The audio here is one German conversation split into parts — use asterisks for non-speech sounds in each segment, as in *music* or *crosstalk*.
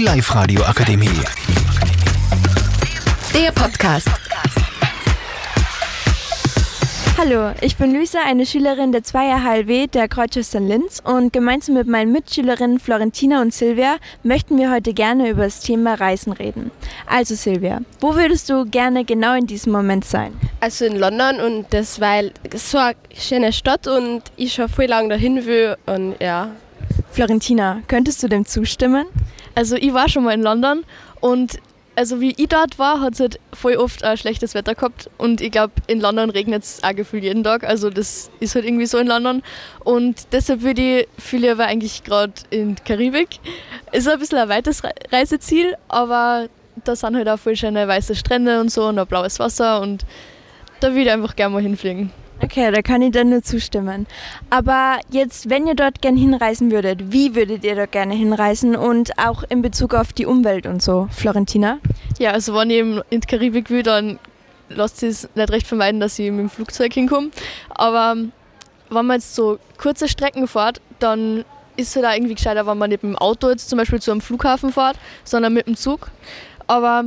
Die Live-Radio Akademie. Der Podcast. Hallo, ich bin Luisa, eine Schülerin der 2er HLW der Kreuzschwestern Linz und gemeinsam mit meinen Mitschülerinnen Florentina und Silvia möchten wir heute gerne über das Thema Reisen reden. Also Silvia, wo würdest du gerne genau in diesem Moment sein? Also in London und das weil so eine schöne Stadt und ich schon voll lange dahin will und ja. Florentina, könntest du dem zustimmen? Also ich war schon mal in London und also wie ich dort war, hat es halt voll oft ein schlechtes Wetter gehabt und ich glaube, in London regnet es auch gefühlt jeden Tag, also das ist halt irgendwie so in London und deshalb würde ich viel lieber eigentlich gerade in die Karibik. Ist ein bisschen ein weites Re- Reiseziel, aber da sind halt auch voll schöne weiße Strände und so und ein blaues Wasser und da würde ich einfach gerne mal hinfliegen. Okay, da kann ich dir nur zustimmen. Aber jetzt, wenn ihr dort gern hinreisen würdet, wie würdet ihr dort gerne hinreisen und auch in Bezug auf die Umwelt und so, Florentina? Ja, also wenn ich eben in die Karibik will, dann sich es nicht recht vermeiden, dass ich mit dem Flugzeug hinkomme. Aber ähm, wenn man jetzt so kurze Strecken fährt, dann ist es halt auch irgendwie gescheiter, wenn man nicht mit dem Auto jetzt zum Beispiel zu einem Flughafen fährt, sondern mit dem Zug. Aber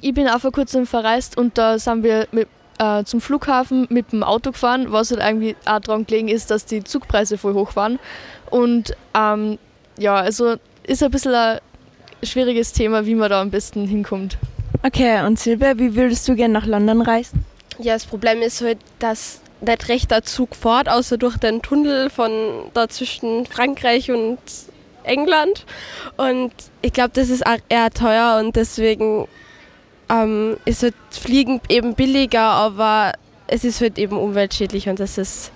ich bin auch vor kurzem verreist und da sind wir mit, äh, zum Flughafen mit dem Auto gefahren, was halt irgendwie auch daran gelegen ist, dass die Zugpreise voll hoch waren. Und ähm, ja, also ist ein bisschen ein schwieriges Thema, wie man da am besten hinkommt. Okay, und Silvia, wie würdest du gerne nach London reisen? Ja, das Problem ist halt, dass nicht recht der Zug fährt, außer durch den Tunnel von da zwischen Frankreich und England. Und ich glaube, das ist auch eher teuer und deswegen ähm, ist halt Fliegen eben billiger, aber es ist halt eben umweltschädlich und das ist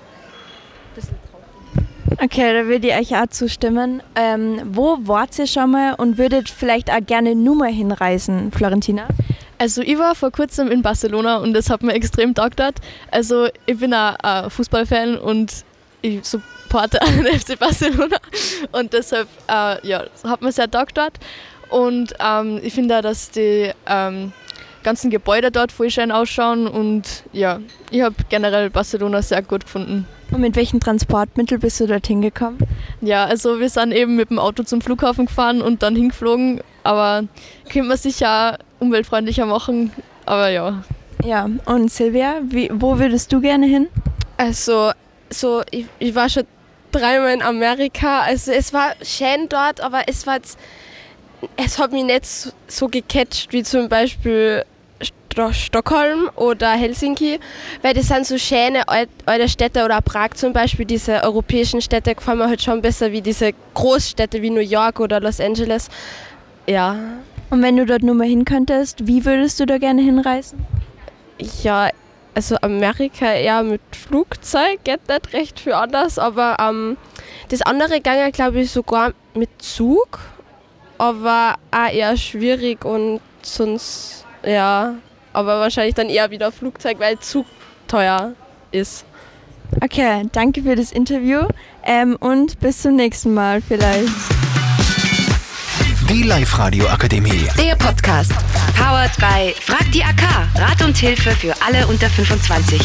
Okay, da würde ich euch auch zustimmen. Ähm, wo wart ihr schon mal und würdet vielleicht auch gerne nur mal hinreisen, Florentina? Also ich war vor kurzem in Barcelona und das hat mir extrem taugt dort. Also ich bin auch ein Fußballfan und ich supporte *laughs* den FC Barcelona und deshalb äh, ja, hat mir sehr taugt dort. Und ähm, ich finde auch, dass die ähm, ganzen Gebäude dort voll schön ausschauen und ja, ich habe generell Barcelona sehr gut gefunden. Und mit welchem Transportmittel bist du dorthin gekommen? Ja, also wir sind eben mit dem Auto zum Flughafen gefahren und dann hingeflogen, aber könnte man sicher auch umweltfreundlicher machen, aber ja. Ja, und Silvia, wie, wo würdest du gerne hin? Also, so, ich, ich war schon dreimal in Amerika. Also, es war schön dort, aber es war jetzt, es hat mich nicht so, gecatcht wie zum Beispiel Sto Stockholm oder Helsinki, weil das sind so schöne alt- alte Städte oder Prag zum Beispiel, diese europäischen Städte gefallen mir halt schon besser wie diese Großstädte wie New York oder Los Angeles. Ja, Und wenn du dort nur mal hin könntest, wie würdest du da gerne hinreisen? Ja, also Amerika eher mit Flugzeug, geht nicht recht viel anders, aber ähm, das andere ginge, glaube ich, sogar mit Zug, aber auch eher schwierig und sonst, ja, aber wahrscheinlich dann eher wieder Flugzeug, weil Zug teuer ist. Okay, danke für das Interview ähm, und bis zum nächsten Mal vielleicht. Die Live-Radio Akademie. Der Podcast. Powered by Frag die AK. Rat und Hilfe für alle unter 25.